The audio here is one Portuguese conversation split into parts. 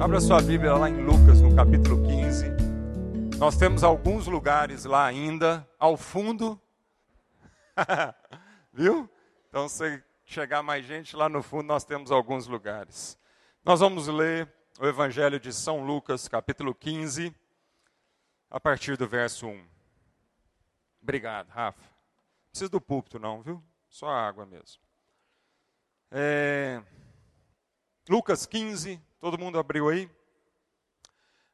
Abra sua Bíblia lá em Lucas, no capítulo 15. Nós temos alguns lugares lá ainda, ao fundo. Viu? Então, se chegar mais gente lá no fundo, nós temos alguns lugares. Nós vamos ler o Evangelho de São Lucas, capítulo 15, a partir do verso 1. Obrigado, Rafa. Não precisa do púlpito, não, viu? Só água mesmo. É... Lucas 15, todo mundo abriu aí?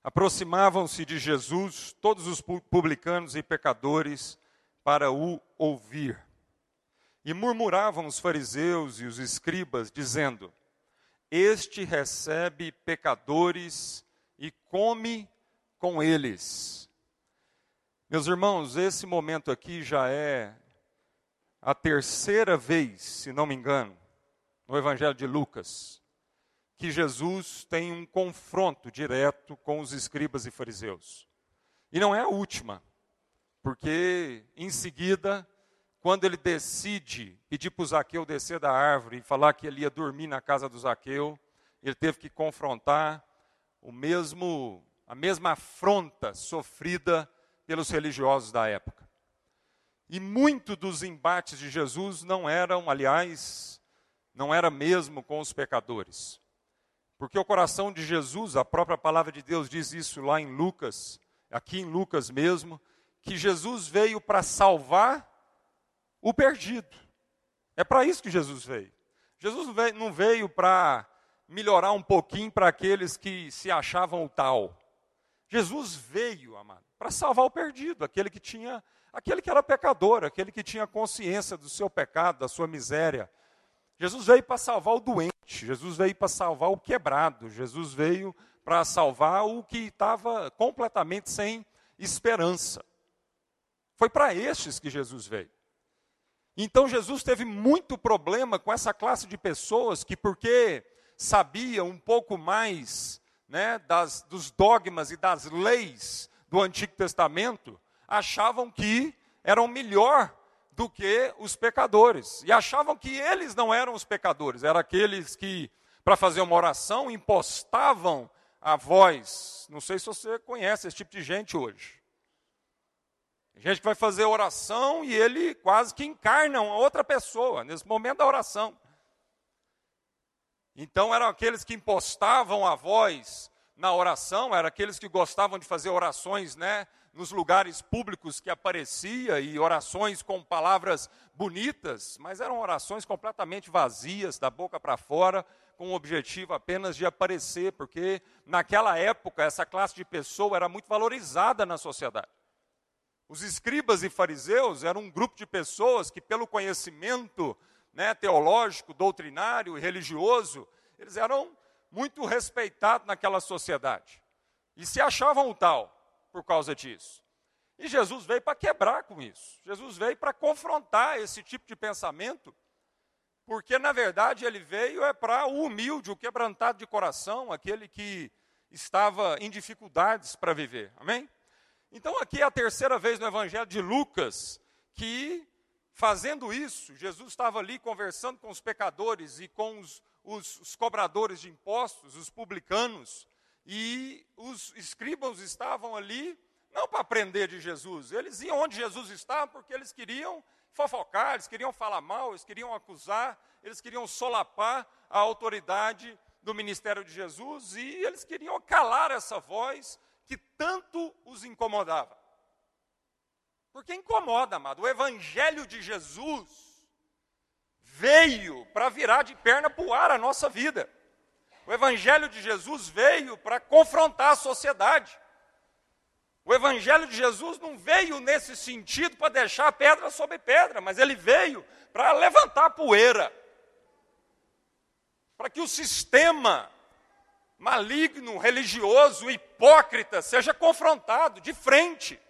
Aproximavam-se de Jesus todos os publicanos e pecadores para o ouvir. E murmuravam os fariseus e os escribas, dizendo: Este recebe pecadores e come com eles. Meus irmãos, esse momento aqui já é a terceira vez, se não me engano, no Evangelho de Lucas, que Jesus tem um confronto direto com os escribas e fariseus. E não é a última, porque em seguida, quando ele decide pedir para o Zaqueu descer da árvore e falar que ele ia dormir na casa do Zaqueu, ele teve que confrontar o mesmo, a mesma afronta sofrida pelos religiosos da época. E muito dos embates de Jesus não eram, aliás, não era mesmo com os pecadores. Porque o coração de Jesus, a própria palavra de Deus diz isso lá em Lucas, aqui em Lucas mesmo, que Jesus veio para salvar o perdido. É para isso que Jesus veio. Jesus não veio para melhorar um pouquinho para aqueles que se achavam o tal. Jesus veio, amado, para salvar o perdido, aquele que tinha, aquele que era pecador, aquele que tinha consciência do seu pecado, da sua miséria, Jesus veio para salvar o doente, Jesus veio para salvar o quebrado, Jesus veio para salvar o que estava completamente sem esperança. Foi para estes que Jesus veio. Então Jesus teve muito problema com essa classe de pessoas que, porque sabia um pouco mais né, das, dos dogmas e das leis do Antigo Testamento, achavam que eram melhor do que os pecadores. E achavam que eles não eram os pecadores, eram aqueles que, para fazer uma oração, impostavam a voz. Não sei se você conhece esse tipo de gente hoje. Gente que vai fazer oração e ele quase que encarna uma outra pessoa nesse momento da oração. Então eram aqueles que impostavam a voz na oração, eram aqueles que gostavam de fazer orações, né, nos lugares públicos que aparecia e orações com palavras bonitas, mas eram orações completamente vazias, da boca para fora, com o objetivo apenas de aparecer, porque naquela época essa classe de pessoa era muito valorizada na sociedade. Os escribas e fariseus eram um grupo de pessoas que, pelo conhecimento né, teológico, doutrinário e religioso, eles eram muito respeitados naquela sociedade. E se achavam o tal por causa disso. E Jesus veio para quebrar com isso. Jesus veio para confrontar esse tipo de pensamento, porque na verdade ele veio é para o humilde, o quebrantado de coração, aquele que estava em dificuldades para viver. Amém? Então aqui é a terceira vez no Evangelho de Lucas que fazendo isso, Jesus estava ali conversando com os pecadores e com os, os, os cobradores de impostos, os publicanos, e os escribas estavam ali não para aprender de Jesus, eles iam onde Jesus estava porque eles queriam fofocar, eles queriam falar mal, eles queriam acusar, eles queriam solapar a autoridade do ministério de Jesus e eles queriam calar essa voz que tanto os incomodava. Porque incomoda, amado. O evangelho de Jesus veio para virar de perna para o ar a nossa vida. O Evangelho de Jesus veio para confrontar a sociedade. O Evangelho de Jesus não veio nesse sentido para deixar pedra sobre pedra, mas ele veio para levantar poeira. Para que o sistema maligno, religioso, hipócrita seja confrontado de frente.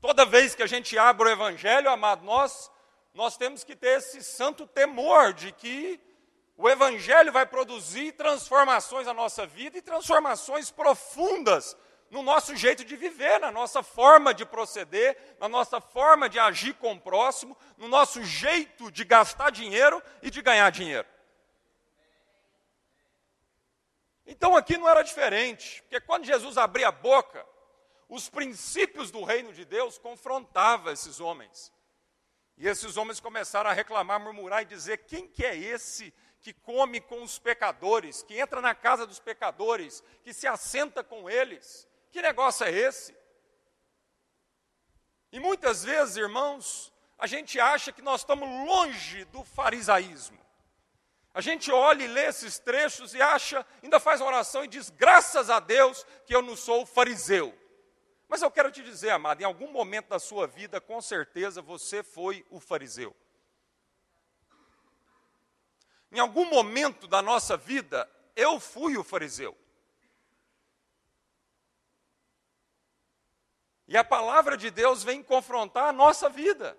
Toda vez que a gente abre o Evangelho, amado, nós, nós temos que ter esse santo temor de que o Evangelho vai produzir transformações na nossa vida e transformações profundas no nosso jeito de viver, na nossa forma de proceder, na nossa forma de agir com o próximo, no nosso jeito de gastar dinheiro e de ganhar dinheiro. Então aqui não era diferente, porque quando Jesus abria a boca, os princípios do reino de Deus confrontavam esses homens. E esses homens começaram a reclamar, murmurar e dizer: quem que é esse que come com os pecadores, que entra na casa dos pecadores, que se assenta com eles? Que negócio é esse? E muitas vezes, irmãos, a gente acha que nós estamos longe do farisaísmo. A gente olha e lê esses trechos e acha, ainda faz oração e diz: graças a Deus que eu não sou fariseu. Mas eu quero te dizer, amado, em algum momento da sua vida, com certeza você foi o fariseu. Em algum momento da nossa vida, eu fui o fariseu. E a palavra de Deus vem confrontar a nossa vida.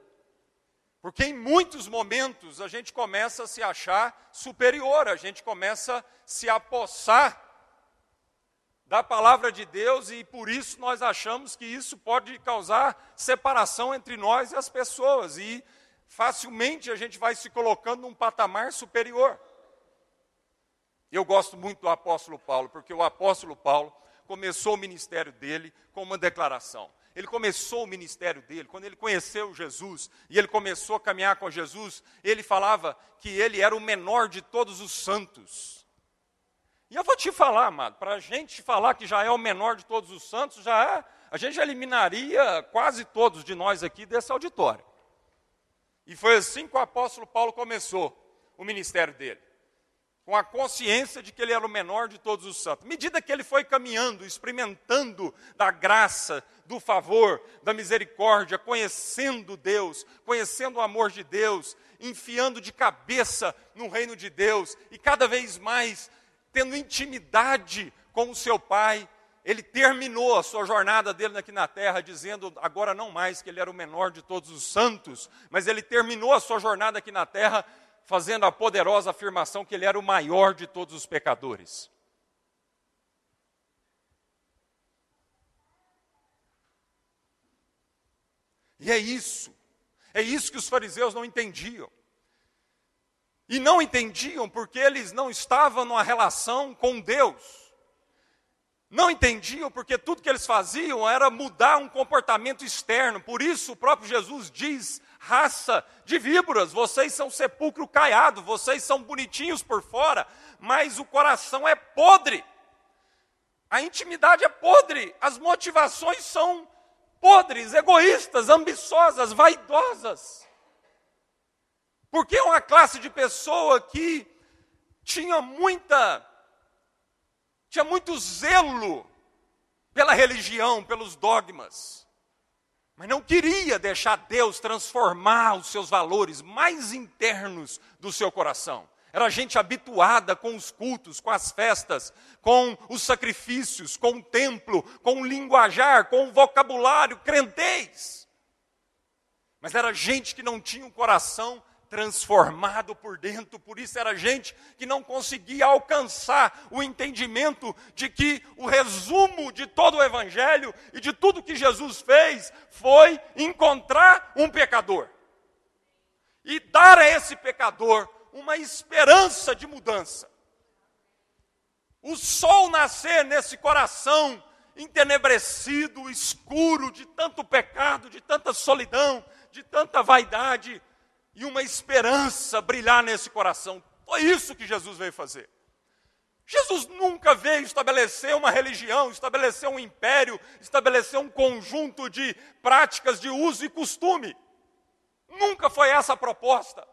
Porque em muitos momentos a gente começa a se achar superior, a gente começa a se apossar da palavra de Deus e por isso nós achamos que isso pode causar separação entre nós e as pessoas e facilmente a gente vai se colocando num patamar superior. Eu gosto muito do apóstolo Paulo, porque o apóstolo Paulo começou o ministério dele com uma declaração. Ele começou o ministério dele, quando ele conheceu Jesus e ele começou a caminhar com Jesus, ele falava que ele era o menor de todos os santos. E eu vou te falar, amado, para a gente falar que já é o menor de todos os santos, já é, a gente eliminaria quase todos de nós aqui desse auditório. E foi assim que o apóstolo Paulo começou o ministério dele com a consciência de que ele era o menor de todos os santos. À medida que ele foi caminhando, experimentando da graça, do favor, da misericórdia, conhecendo Deus, conhecendo o amor de Deus, enfiando de cabeça no reino de Deus e cada vez mais tendo intimidade com o seu Pai, ele terminou a sua jornada dele aqui na terra, dizendo agora não mais que ele era o menor de todos os santos, mas ele terminou a sua jornada aqui na terra fazendo a poderosa afirmação que ele era o maior de todos os pecadores. E é isso, é isso que os fariseus não entendiam. E não entendiam porque eles não estavam numa relação com Deus. Não entendiam porque tudo que eles faziam era mudar um comportamento externo. Por isso o próprio Jesus diz raça de víboras, vocês são sepulcro caiado, vocês são bonitinhos por fora, mas o coração é podre. A intimidade é podre, as motivações são podres, egoístas, ambiciosas, vaidosas. Porque é uma classe de pessoa que tinha muita tinha muito zelo pela religião, pelos dogmas mas não queria deixar Deus transformar os seus valores mais internos do seu coração. Era gente habituada com os cultos, com as festas, com os sacrifícios, com o templo, com o linguajar, com o vocabulário crentez. Mas era gente que não tinha um coração transformado por dentro, por isso era gente que não conseguia alcançar o entendimento de que o resumo de todo o Evangelho e de tudo que Jesus fez foi encontrar um pecador e dar a esse pecador uma esperança de mudança. O sol nascer nesse coração entenebrecido, escuro, de tanto pecado, de tanta solidão, de tanta vaidade, e uma esperança brilhar nesse coração. Foi isso que Jesus veio fazer. Jesus nunca veio estabelecer uma religião, estabelecer um império, estabelecer um conjunto de práticas de uso e costume. Nunca foi essa a proposta.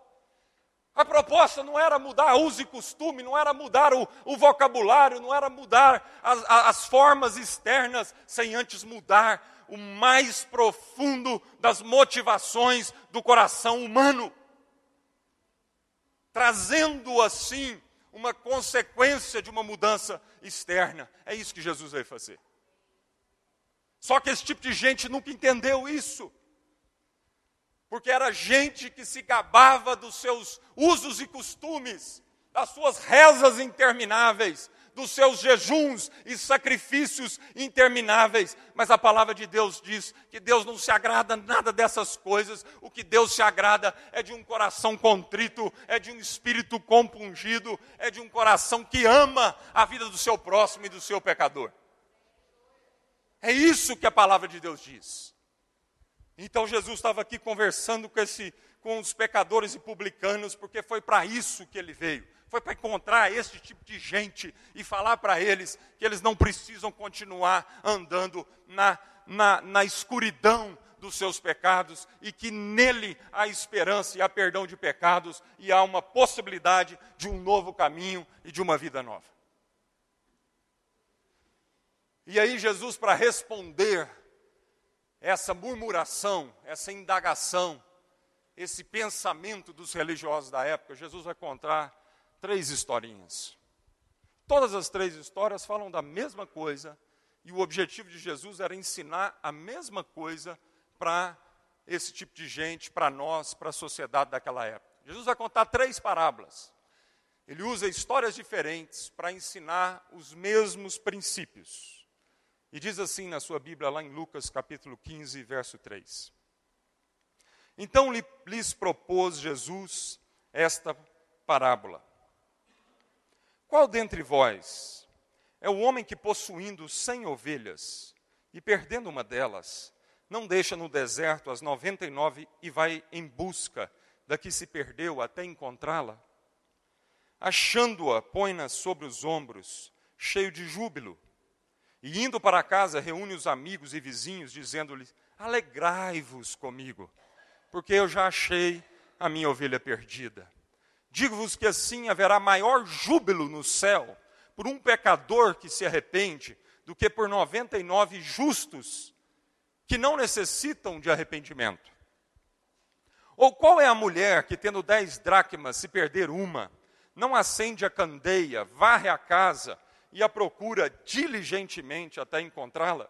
A proposta não era mudar uso e costume, não era mudar o, o vocabulário, não era mudar as, as formas externas, sem antes mudar o mais profundo das motivações do coração humano, trazendo assim uma consequência de uma mudança externa. É isso que Jesus veio fazer. Só que esse tipo de gente nunca entendeu isso. Porque era gente que se gabava dos seus usos e costumes, das suas rezas intermináveis, dos seus jejuns e sacrifícios intermináveis. Mas a palavra de Deus diz que Deus não se agrada nada dessas coisas. O que Deus se agrada é de um coração contrito, é de um espírito compungido, é de um coração que ama a vida do seu próximo e do seu pecador. É isso que a palavra de Deus diz. Então Jesus estava aqui conversando com, esse, com os pecadores e publicanos, porque foi para isso que ele veio. Foi para encontrar esse tipo de gente e falar para eles que eles não precisam continuar andando na, na, na escuridão dos seus pecados e que nele há esperança e há perdão de pecados e há uma possibilidade de um novo caminho e de uma vida nova. E aí, Jesus, para responder essa murmuração, essa indagação, esse pensamento dos religiosos da época, Jesus vai contar três historinhas. Todas as três histórias falam da mesma coisa, e o objetivo de Jesus era ensinar a mesma coisa para esse tipo de gente, para nós, para a sociedade daquela época. Jesus vai contar três parábolas. Ele usa histórias diferentes para ensinar os mesmos princípios. E diz assim na sua Bíblia, lá em Lucas capítulo 15, verso 3. Então lhes propôs Jesus esta parábola: Qual dentre vós é o homem que, possuindo cem ovelhas e perdendo uma delas, não deixa no deserto as noventa e nove e vai em busca da que se perdeu até encontrá-la? Achando-a, põe-na sobre os ombros, cheio de júbilo e indo para casa, reúne os amigos e vizinhos, dizendo-lhes: Alegrai-vos comigo, porque eu já achei a minha ovelha perdida. Digo-vos que assim haverá maior júbilo no céu por um pecador que se arrepende do que por 99 justos que não necessitam de arrependimento. Ou qual é a mulher que, tendo dez dracmas, se perder uma, não acende a candeia, varre a casa e a procura diligentemente até encontrá-la.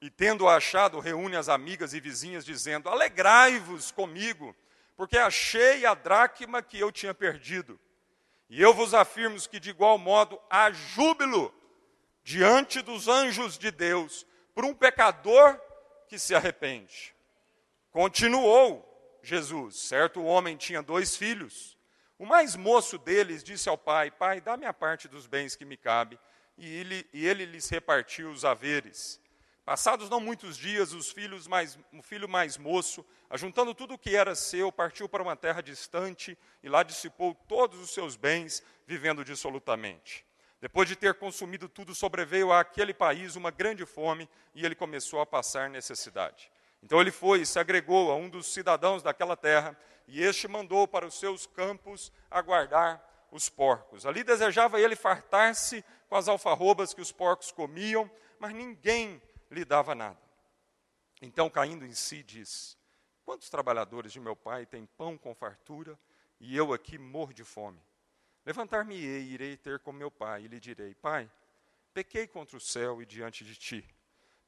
E tendo achado, reúne as amigas e vizinhas, dizendo: Alegrai-vos comigo, porque achei a dracma que eu tinha perdido. E eu vos afirmo que, de igual modo, há júbilo diante dos anjos de Deus por um pecador que se arrepende. Continuou Jesus: certo homem tinha dois filhos. O mais moço deles disse ao pai: Pai, dá-me a parte dos bens que me cabe. E ele, e ele lhes repartiu os haveres. Passados não muitos dias, os filhos mais, o filho mais moço, ajuntando tudo o que era seu, partiu para uma terra distante e lá dissipou todos os seus bens, vivendo dissolutamente. Depois de ter consumido tudo, sobreveio àquele país uma grande fome e ele começou a passar necessidade. Então ele foi e se agregou a um dos cidadãos daquela terra e este mandou para os seus campos aguardar os porcos. Ali desejava ele fartar-se com as alfarrobas que os porcos comiam, mas ninguém lhe dava nada. Então, caindo em si, diz: Quantos trabalhadores de meu pai têm pão com fartura e eu aqui morro de fome? Levantar-me-ei e irei ter com meu pai e lhe direi: Pai, pequei contra o céu e diante de ti.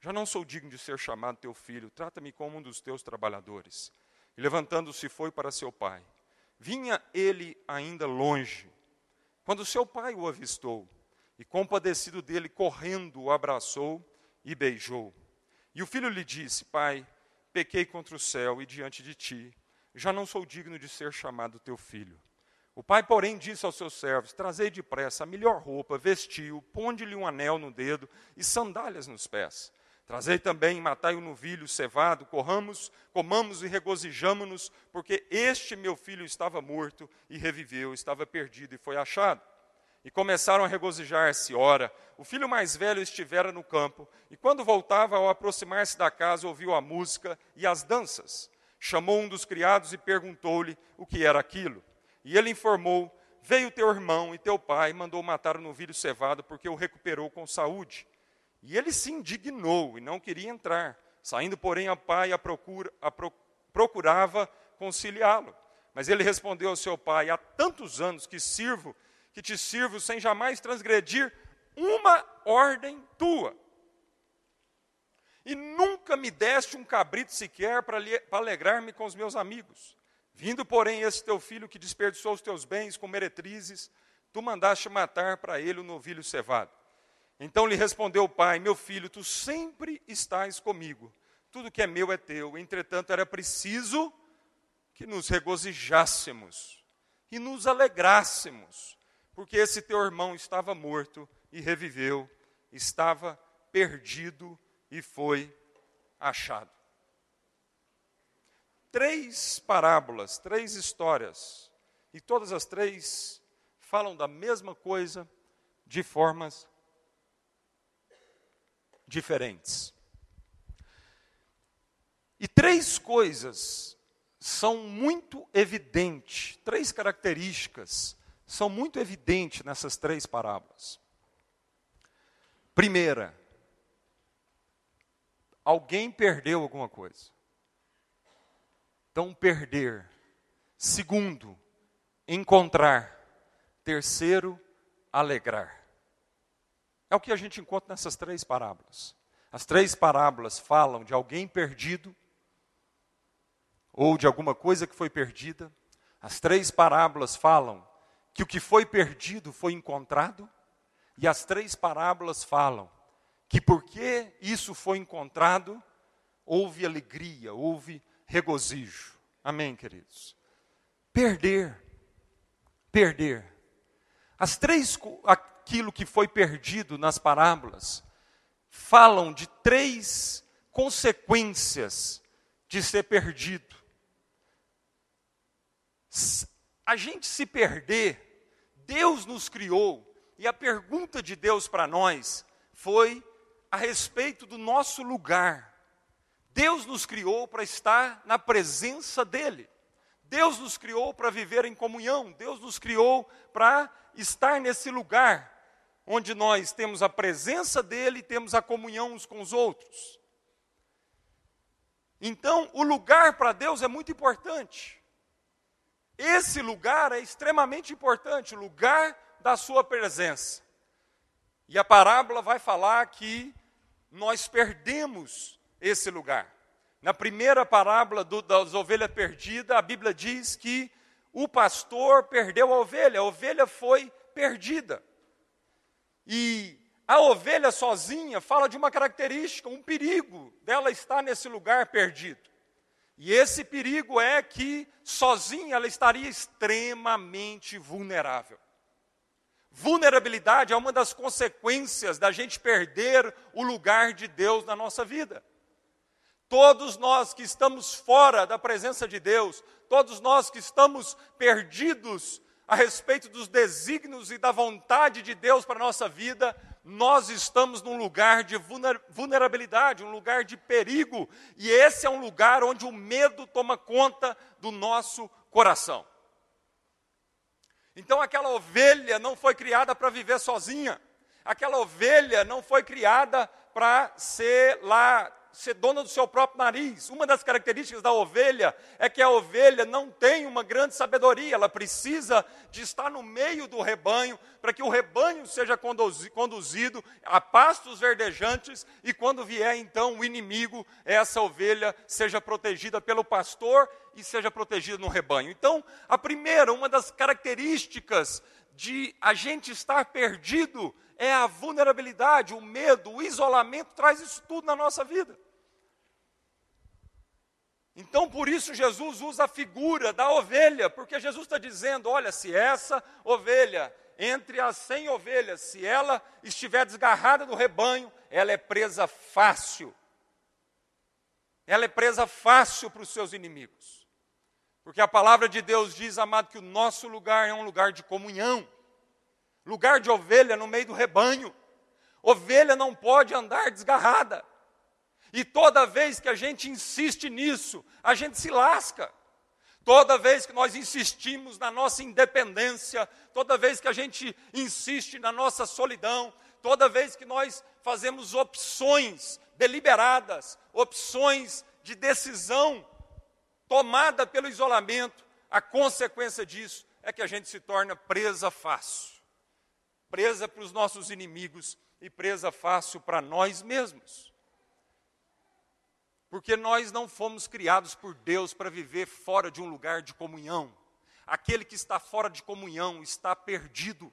Já não sou digno de ser chamado teu filho, trata-me como um dos teus trabalhadores. E levantando-se foi para seu pai. Vinha ele ainda longe, quando seu pai o avistou, e compadecido dele, correndo, o abraçou e beijou. E o filho lhe disse: Pai, pequei contra o céu e diante de ti, já não sou digno de ser chamado teu filho. O pai, porém, disse aos seus servos: Trazei depressa a melhor roupa, vestiu, ponde-lhe um anel no dedo e sandálias nos pés. Trazei também, matai o novilho cevado, corramos, comamos e regozijamo-nos, porque este meu filho estava morto e reviveu, estava perdido e foi achado. E começaram a regozijar-se. Ora, o filho mais velho estivera no campo, e quando voltava, ao aproximar-se da casa, ouviu a música e as danças. Chamou um dos criados e perguntou-lhe o que era aquilo. E ele informou: Veio teu irmão e teu pai mandou matar o novilho cevado, porque o recuperou com saúde. E ele se indignou e não queria entrar. Saindo, porém, a pai a, procura, a pro, procurava conciliá-lo. Mas ele respondeu ao seu pai: Há tantos anos que sirvo, que te sirvo sem jamais transgredir uma ordem tua. E nunca me deste um cabrito sequer para alegrar-me com os meus amigos. Vindo, porém, esse teu filho que desperdiçou os teus bens com meretrizes, tu mandaste matar para ele o novilho cevado. Então lhe respondeu o pai: Meu filho, tu sempre estás comigo, tudo que é meu é teu. Entretanto, era preciso que nos regozijássemos e nos alegrássemos, porque esse teu irmão estava morto e reviveu, estava perdido e foi achado. Três parábolas, três histórias, e todas as três falam da mesma coisa de formas diferentes. E três coisas são muito evidentes, três características são muito evidentes nessas três parábolas. Primeira, alguém perdeu alguma coisa. Então, perder. Segundo, encontrar. Terceiro, alegrar. É o que a gente encontra nessas três parábolas. As três parábolas falam de alguém perdido, ou de alguma coisa que foi perdida. As três parábolas falam que o que foi perdido foi encontrado. E as três parábolas falam que porque isso foi encontrado, houve alegria, houve regozijo. Amém, queridos? Perder, perder. As três, aquilo que foi perdido nas parábolas, falam de três consequências de ser perdido. A gente se perder, Deus nos criou, e a pergunta de Deus para nós foi a respeito do nosso lugar. Deus nos criou para estar na presença dEle. Deus nos criou para viver em comunhão. Deus nos criou para estar nesse lugar onde nós temos a presença dEle e temos a comunhão uns com os outros. Então, o lugar para Deus é muito importante. Esse lugar é extremamente importante, o lugar da sua presença. E a parábola vai falar que nós perdemos esse lugar. Na primeira parábola do, das ovelhas perdidas, a Bíblia diz que o pastor perdeu a ovelha, a ovelha foi perdida. E a ovelha sozinha fala de uma característica, um perigo dela estar nesse lugar perdido. E esse perigo é que sozinha ela estaria extremamente vulnerável. Vulnerabilidade é uma das consequências da gente perder o lugar de Deus na nossa vida. Todos nós que estamos fora da presença de Deus, todos nós que estamos perdidos a respeito dos desígnios e da vontade de Deus para a nossa vida, nós estamos num lugar de vulnerabilidade, um lugar de perigo, e esse é um lugar onde o medo toma conta do nosso coração. Então aquela ovelha não foi criada para viver sozinha. Aquela ovelha não foi criada para ser lá ser dona do seu próprio nariz. Uma das características da ovelha é que a ovelha não tem uma grande sabedoria, ela precisa de estar no meio do rebanho, para que o rebanho seja conduzido a pastos verdejantes e quando vier então o inimigo, essa ovelha seja protegida pelo pastor e seja protegida no rebanho. Então, a primeira, uma das características de a gente estar perdido é a vulnerabilidade, o medo, o isolamento traz isso tudo na nossa vida. Então, por isso, Jesus usa a figura da ovelha, porque Jesus está dizendo: olha, se essa ovelha, entre as cem ovelhas, se ela estiver desgarrada do rebanho, ela é presa fácil. Ela é presa fácil para os seus inimigos. Porque a palavra de Deus diz, amado, que o nosso lugar é um lugar de comunhão lugar de ovelha no meio do rebanho. Ovelha não pode andar desgarrada. E toda vez que a gente insiste nisso, a gente se lasca. Toda vez que nós insistimos na nossa independência, toda vez que a gente insiste na nossa solidão, toda vez que nós fazemos opções deliberadas, opções de decisão tomada pelo isolamento, a consequência disso é que a gente se torna presa fácil presa para os nossos inimigos e presa fácil para nós mesmos. Porque nós não fomos criados por Deus para viver fora de um lugar de comunhão. Aquele que está fora de comunhão está perdido.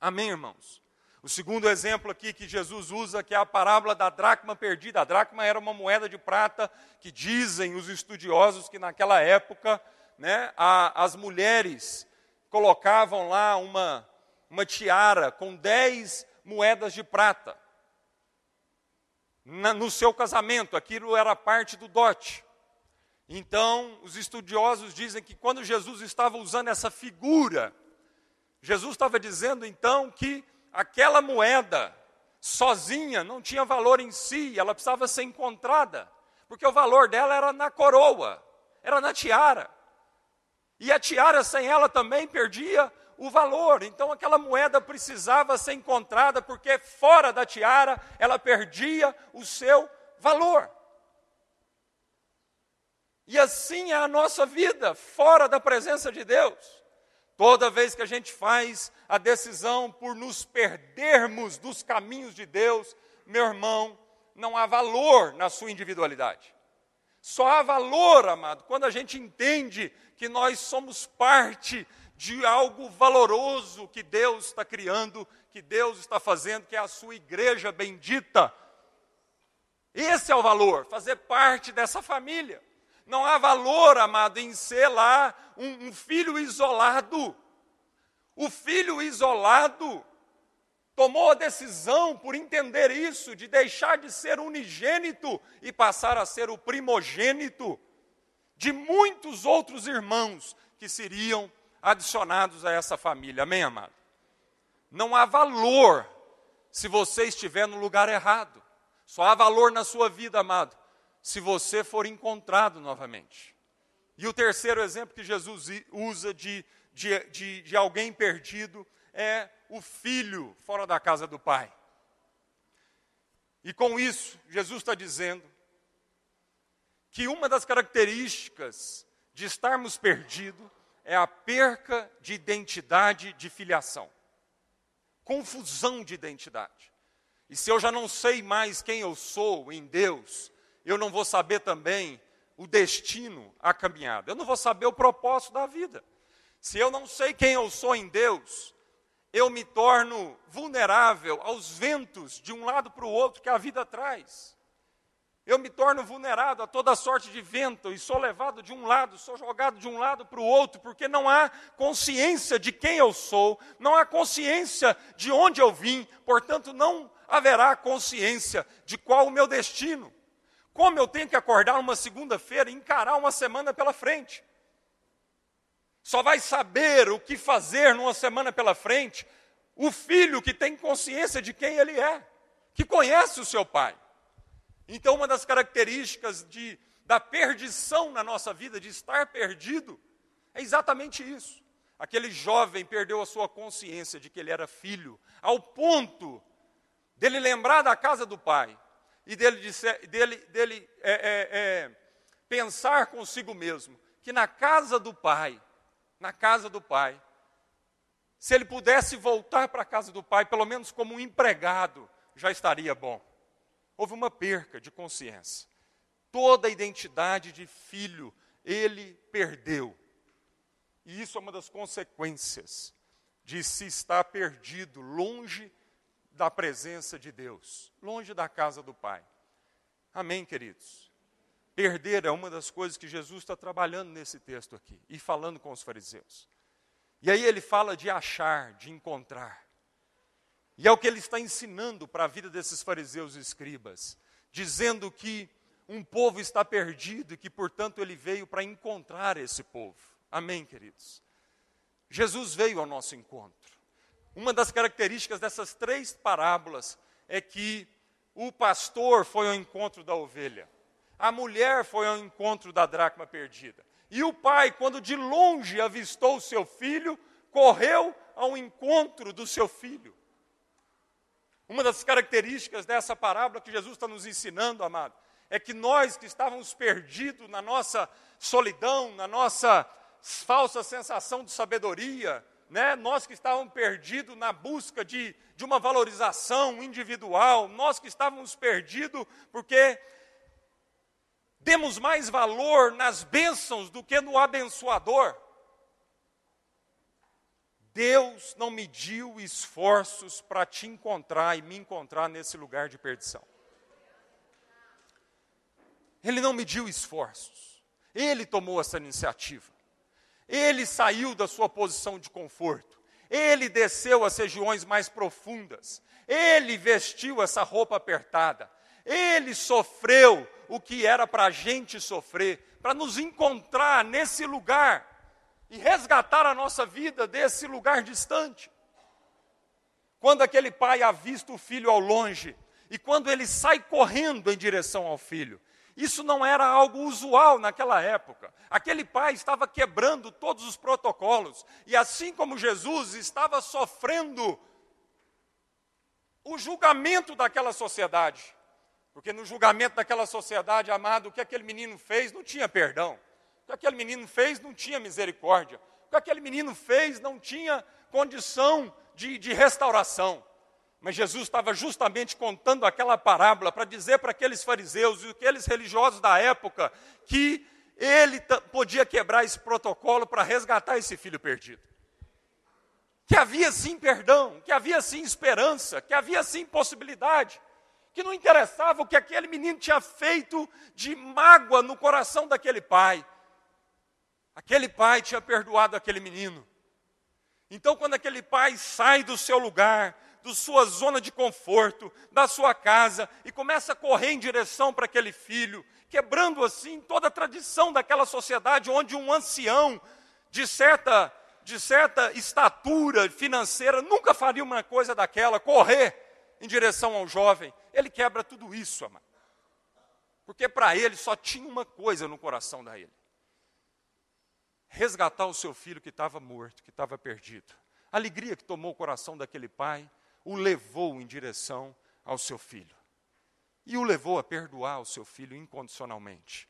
Amém, irmãos? O segundo exemplo aqui que Jesus usa, que é a parábola da dracma perdida. A dracma era uma moeda de prata que dizem os estudiosos que naquela época né, a, as mulheres colocavam lá uma, uma tiara com dez moedas de prata na, no seu casamento. Aquilo era parte do dote. Então, os estudiosos dizem que quando Jesus estava usando essa figura, Jesus estava dizendo então que aquela moeda sozinha não tinha valor em si, ela precisava ser encontrada, porque o valor dela era na coroa, era na tiara. E a tiara sem ela também perdia o valor. Então aquela moeda precisava ser encontrada, porque fora da tiara ela perdia o seu valor. E assim é a nossa vida, fora da presença de Deus. Toda vez que a gente faz a decisão por nos perdermos dos caminhos de Deus, meu irmão, não há valor na sua individualidade. Só há valor, amado, quando a gente entende que nós somos parte de algo valoroso que Deus está criando, que Deus está fazendo, que é a sua igreja bendita. Esse é o valor, fazer parte dessa família. Não há valor, amado, em ser lá um, um filho isolado. O filho isolado tomou a decisão, por entender isso, de deixar de ser unigênito e passar a ser o primogênito de muitos outros irmãos que seriam adicionados a essa família. Amém, amado? Não há valor se você estiver no lugar errado. Só há valor na sua vida, amado, se você for encontrado novamente. E o terceiro exemplo que Jesus usa de, de, de, de alguém perdido é o filho fora da casa do pai. E com isso, Jesus está dizendo que uma das características de estarmos perdidos é a perca de identidade de filiação. Confusão de identidade. E se eu já não sei mais quem eu sou em Deus, eu não vou saber também o destino, a caminhada. Eu não vou saber o propósito da vida. Se eu não sei quem eu sou em Deus, eu me torno vulnerável aos ventos de um lado para o outro que a vida traz. Eu me torno vulnerável a toda sorte de vento e sou levado de um lado, sou jogado de um lado para o outro, porque não há consciência de quem eu sou, não há consciência de onde eu vim, portanto, não haverá consciência de qual o meu destino. Como eu tenho que acordar uma segunda-feira e encarar uma semana pela frente? Só vai saber o que fazer numa semana pela frente o filho que tem consciência de quem ele é, que conhece o seu pai. Então, uma das características de, da perdição na nossa vida, de estar perdido, é exatamente isso. Aquele jovem perdeu a sua consciência de que ele era filho, ao ponto dele lembrar da casa do pai e dele, dele, dele é, é, é, pensar consigo mesmo que na casa do pai, na casa do pai, se ele pudesse voltar para a casa do pai, pelo menos como um empregado, já estaria bom. Houve uma perca de consciência. Toda a identidade de filho ele perdeu. E isso é uma das consequências de se estar perdido, longe da presença de Deus, longe da casa do Pai. Amém, queridos? Perder é uma das coisas que Jesus está trabalhando nesse texto aqui e falando com os fariseus. E aí ele fala de achar, de encontrar. E é o que ele está ensinando para a vida desses fariseus e escribas, dizendo que um povo está perdido e que, portanto, ele veio para encontrar esse povo. Amém, queridos? Jesus veio ao nosso encontro. Uma das características dessas três parábolas é que o pastor foi ao encontro da ovelha, a mulher foi ao encontro da dracma perdida, e o pai, quando de longe avistou o seu filho, correu ao encontro do seu filho. Uma das características dessa parábola que Jesus está nos ensinando, amado, é que nós que estávamos perdidos na nossa solidão, na nossa falsa sensação de sabedoria, né? nós que estávamos perdidos na busca de, de uma valorização individual, nós que estávamos perdidos porque demos mais valor nas bênçãos do que no abençoador. Deus não mediu esforços para te encontrar e me encontrar nesse lugar de perdição. Ele não mediu esforços. Ele tomou essa iniciativa. Ele saiu da sua posição de conforto. Ele desceu às regiões mais profundas. Ele vestiu essa roupa apertada. Ele sofreu o que era para a gente sofrer, para nos encontrar nesse lugar e resgatar a nossa vida desse lugar distante. Quando aquele pai avista o filho ao longe e quando ele sai correndo em direção ao filho, isso não era algo usual naquela época. Aquele pai estava quebrando todos os protocolos, e assim como Jesus estava sofrendo o julgamento daquela sociedade. Porque no julgamento daquela sociedade, amado, o que aquele menino fez não tinha perdão. O que aquele menino fez não tinha misericórdia. O que aquele menino fez não tinha condição de, de restauração. Mas Jesus estava justamente contando aquela parábola para dizer para aqueles fariseus e aqueles religiosos da época que ele podia quebrar esse protocolo para resgatar esse filho perdido. Que havia sim perdão, que havia sim esperança, que havia sim possibilidade, que não interessava o que aquele menino tinha feito de mágoa no coração daquele pai, Aquele pai tinha perdoado aquele menino. Então, quando aquele pai sai do seu lugar, da sua zona de conforto, da sua casa, e começa a correr em direção para aquele filho, quebrando assim toda a tradição daquela sociedade onde um ancião de certa, de certa estatura financeira nunca faria uma coisa daquela, correr em direção ao jovem. Ele quebra tudo isso, amado. Porque para ele só tinha uma coisa no coração dele resgatar o seu filho que estava morto, que estava perdido. A alegria que tomou o coração daquele pai o levou em direção ao seu filho. E o levou a perdoar o seu filho incondicionalmente.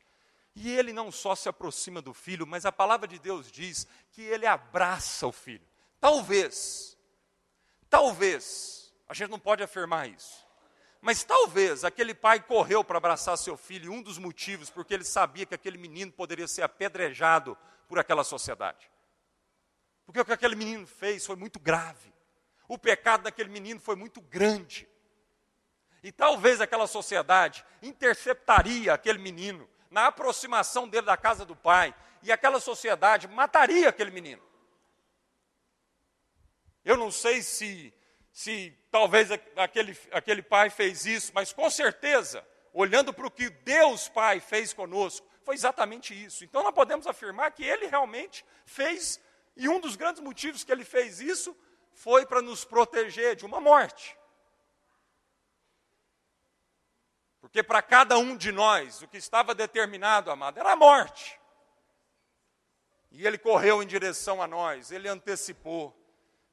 E ele não só se aproxima do filho, mas a palavra de Deus diz que ele abraça o filho. Talvez, talvez, a gente não pode afirmar isso, mas talvez aquele pai correu para abraçar seu filho, e um dos motivos, porque ele sabia que aquele menino poderia ser apedrejado por aquela sociedade. Porque o que aquele menino fez foi muito grave. O pecado daquele menino foi muito grande. E talvez aquela sociedade interceptaria aquele menino na aproximação dele da casa do pai, e aquela sociedade mataria aquele menino. Eu não sei se, se talvez aquele, aquele pai fez isso, mas com certeza, olhando para o que Deus Pai fez conosco, foi exatamente isso. Então nós podemos afirmar que ele realmente fez, e um dos grandes motivos que ele fez isso foi para nos proteger de uma morte. Porque para cada um de nós, o que estava determinado, amado, era a morte. E ele correu em direção a nós, ele antecipou,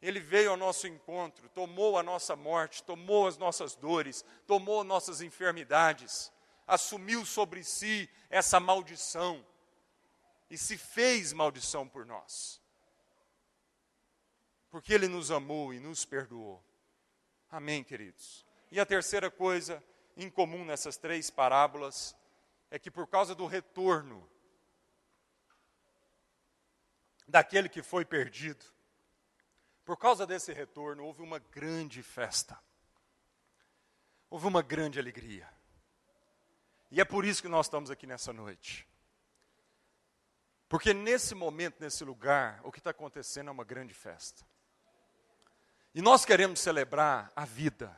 ele veio ao nosso encontro, tomou a nossa morte, tomou as nossas dores, tomou nossas enfermidades assumiu sobre si essa maldição e se fez maldição por nós. Porque Ele nos amou e nos perdoou. Amém, queridos. E a terceira coisa em comum nessas três parábolas é que por causa do retorno daquele que foi perdido, por causa desse retorno, houve uma grande festa, houve uma grande alegria. E é por isso que nós estamos aqui nessa noite. Porque nesse momento, nesse lugar, o que está acontecendo é uma grande festa. E nós queremos celebrar a vida,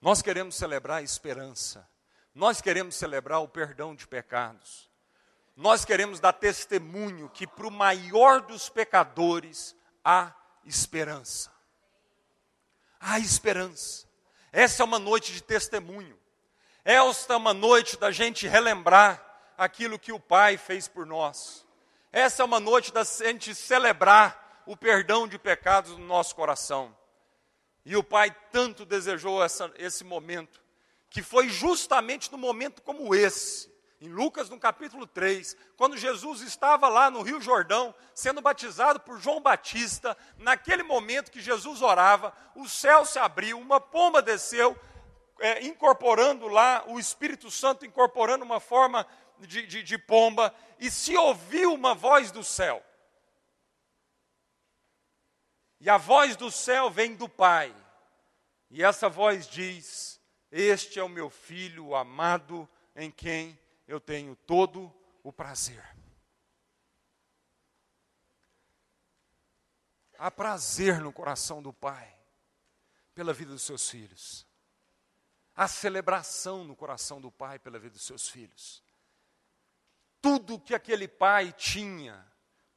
nós queremos celebrar a esperança, nós queremos celebrar o perdão de pecados, nós queremos dar testemunho que para o maior dos pecadores há esperança. Há esperança. Essa é uma noite de testemunho. Esta é uma noite da gente relembrar aquilo que o Pai fez por nós. Essa é uma noite da gente celebrar o perdão de pecados no nosso coração. E o Pai tanto desejou essa, esse momento, que foi justamente no momento como esse, em Lucas, no capítulo 3, quando Jesus estava lá no Rio Jordão, sendo batizado por João Batista, naquele momento que Jesus orava, o céu se abriu, uma pomba desceu, é, incorporando lá o Espírito Santo, incorporando uma forma de, de, de pomba, e se ouviu uma voz do céu. E a voz do céu vem do Pai. E essa voz diz: Este é o meu filho amado, em quem eu tenho todo o prazer. Há prazer no coração do Pai pela vida dos seus filhos. Há celebração no coração do Pai pela vida dos seus filhos. Tudo que aquele pai tinha,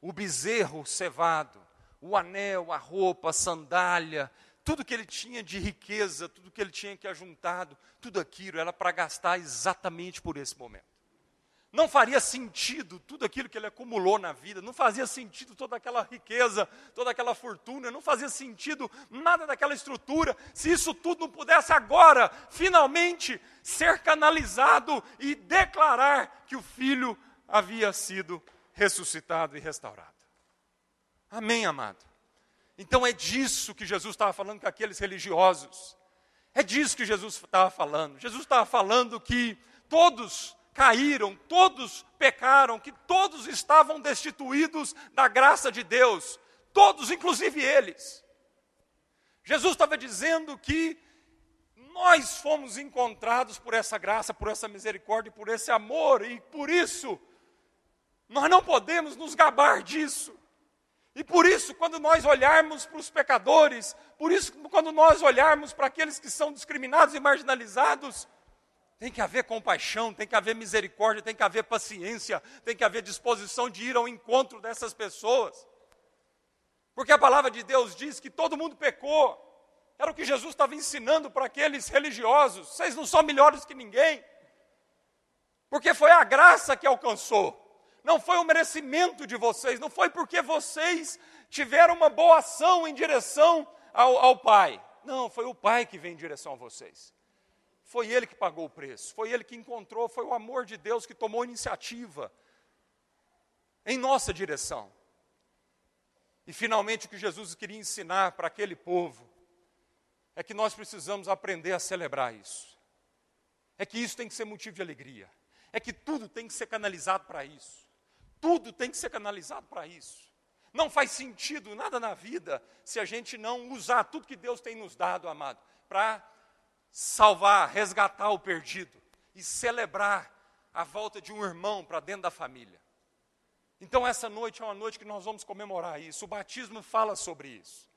o bezerro cevado, o anel, a roupa, a sandália, tudo que ele tinha de riqueza, tudo que ele tinha que ajuntado, tudo aquilo era para gastar exatamente por esse momento. Não faria sentido tudo aquilo que ele acumulou na vida, não fazia sentido toda aquela riqueza, toda aquela fortuna, não fazia sentido nada daquela estrutura, se isso tudo não pudesse agora, finalmente, ser canalizado e declarar que o filho havia sido ressuscitado e restaurado. Amém, amado? Então é disso que Jesus estava falando com aqueles religiosos. É disso que Jesus estava falando. Jesus estava falando que todos caíram, todos pecaram, que todos estavam destituídos da graça de Deus, todos, inclusive eles. Jesus estava dizendo que nós fomos encontrados por essa graça, por essa misericórdia, por esse amor, e por isso nós não podemos nos gabar disso. E por isso, quando nós olharmos para os pecadores, por isso, quando nós olharmos para aqueles que são discriminados e marginalizados, tem que haver compaixão, tem que haver misericórdia, tem que haver paciência, tem que haver disposição de ir ao encontro dessas pessoas. Porque a palavra de Deus diz que todo mundo pecou. Era o que Jesus estava ensinando para aqueles religiosos. Vocês não são melhores que ninguém. Porque foi a graça que alcançou não foi o merecimento de vocês, não foi porque vocês tiveram uma boa ação em direção ao, ao Pai. Não, foi o Pai que veio em direção a vocês. Foi Ele que pagou o preço, foi Ele que encontrou, foi o amor de Deus que tomou iniciativa em nossa direção. E finalmente o que Jesus queria ensinar para aquele povo é que nós precisamos aprender a celebrar isso. É que isso tem que ser motivo de alegria. É que tudo tem que ser canalizado para isso. Tudo tem que ser canalizado para isso. Não faz sentido nada na vida se a gente não usar tudo que Deus tem nos dado, amado, para salvar, resgatar o perdido e celebrar a volta de um irmão para dentro da família. Então, essa noite é uma noite que nós vamos comemorar isso. O batismo fala sobre isso.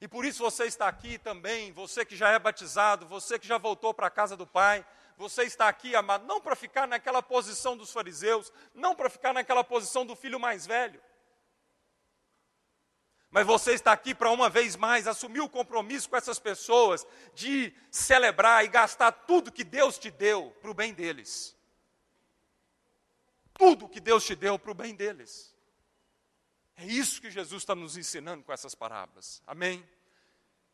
E por isso você está aqui também, você que já é batizado, você que já voltou para a casa do Pai, você está aqui, amado, não para ficar naquela posição dos fariseus, não para ficar naquela posição do filho mais velho. Mas você está aqui para uma vez mais assumir o compromisso com essas pessoas de celebrar e gastar tudo que Deus te deu para o bem deles. Tudo que Deus te deu para o bem deles. É isso que Jesus está nos ensinando com essas parábolas. Amém?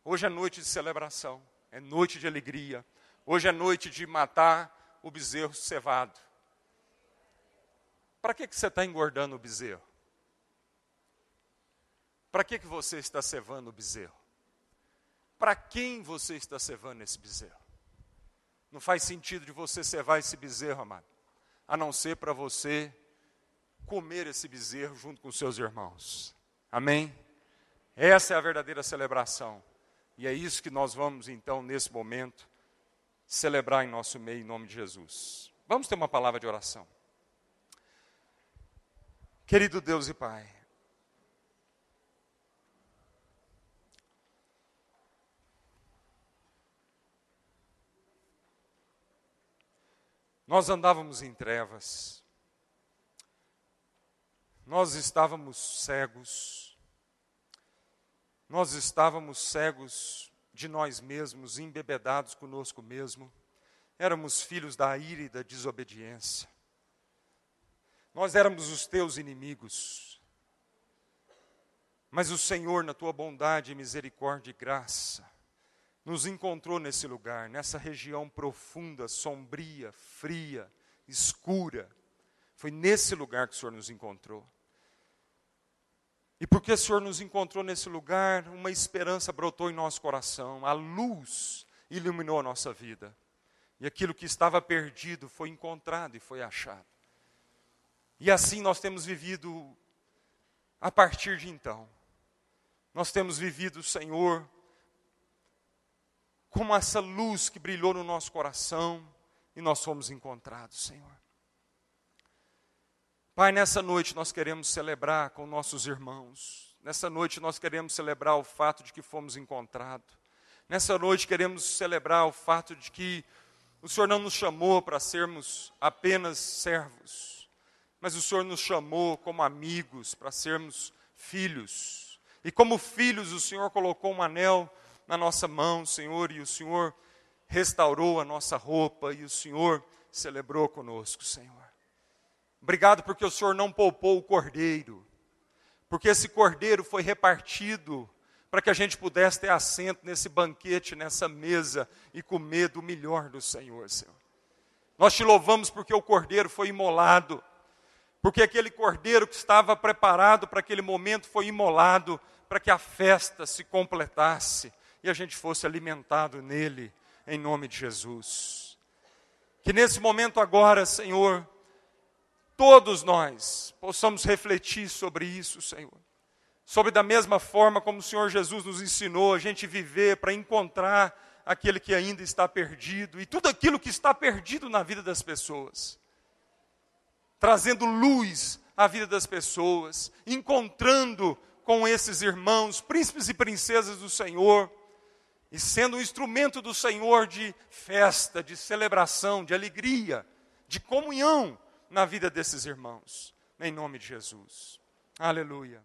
Hoje é noite de celebração, é noite de alegria, Hoje é noite de matar o bezerro cevado. Para que, que você está engordando o bezerro? Para que, que você está cevando o bezerro? Para quem você está cevando esse bezerro? Não faz sentido de você cevar esse bezerro, amado, a não ser para você comer esse bezerro junto com seus irmãos. Amém? Essa é a verdadeira celebração. E é isso que nós vamos então, nesse momento, celebrar em nosso meio, em nome de Jesus. Vamos ter uma palavra de oração. Querido Deus e Pai, nós andávamos em trevas, nós estávamos cegos, nós estávamos cegos de nós mesmos, embebedados conosco mesmo. Éramos filhos da ira e da desobediência. Nós éramos os teus inimigos. Mas o Senhor, na tua bondade, misericórdia e graça, nos encontrou nesse lugar, nessa região profunda, sombria, fria, escura. Foi nesse lugar que o Senhor nos encontrou. E porque o Senhor nos encontrou nesse lugar, uma esperança brotou em nosso coração, a luz iluminou a nossa vida. E aquilo que estava perdido foi encontrado e foi achado. E assim nós temos vivido a partir de então. Nós temos vivido, Senhor, como essa luz que brilhou no nosso coração e nós fomos encontrados, Senhor. Pai, nessa noite nós queremos celebrar com nossos irmãos. Nessa noite nós queremos celebrar o fato de que fomos encontrados. Nessa noite queremos celebrar o fato de que o Senhor não nos chamou para sermos apenas servos, mas o Senhor nos chamou como amigos para sermos filhos. E como filhos, o Senhor colocou um anel na nossa mão, Senhor, e o Senhor restaurou a nossa roupa e o Senhor celebrou conosco, Senhor. Obrigado porque o Senhor não poupou o cordeiro, porque esse cordeiro foi repartido para que a gente pudesse ter assento nesse banquete, nessa mesa e comer do melhor do Senhor, Senhor. Nós te louvamos porque o cordeiro foi imolado, porque aquele cordeiro que estava preparado para aquele momento foi imolado para que a festa se completasse e a gente fosse alimentado nele, em nome de Jesus. Que nesse momento agora, Senhor, todos nós possamos refletir sobre isso, Senhor. Sobre da mesma forma como o Senhor Jesus nos ensinou a gente viver para encontrar aquele que ainda está perdido e tudo aquilo que está perdido na vida das pessoas. Trazendo luz à vida das pessoas, encontrando com esses irmãos, príncipes e princesas do Senhor, e sendo um instrumento do Senhor de festa, de celebração, de alegria, de comunhão na vida desses irmãos. Em nome de Jesus. Aleluia.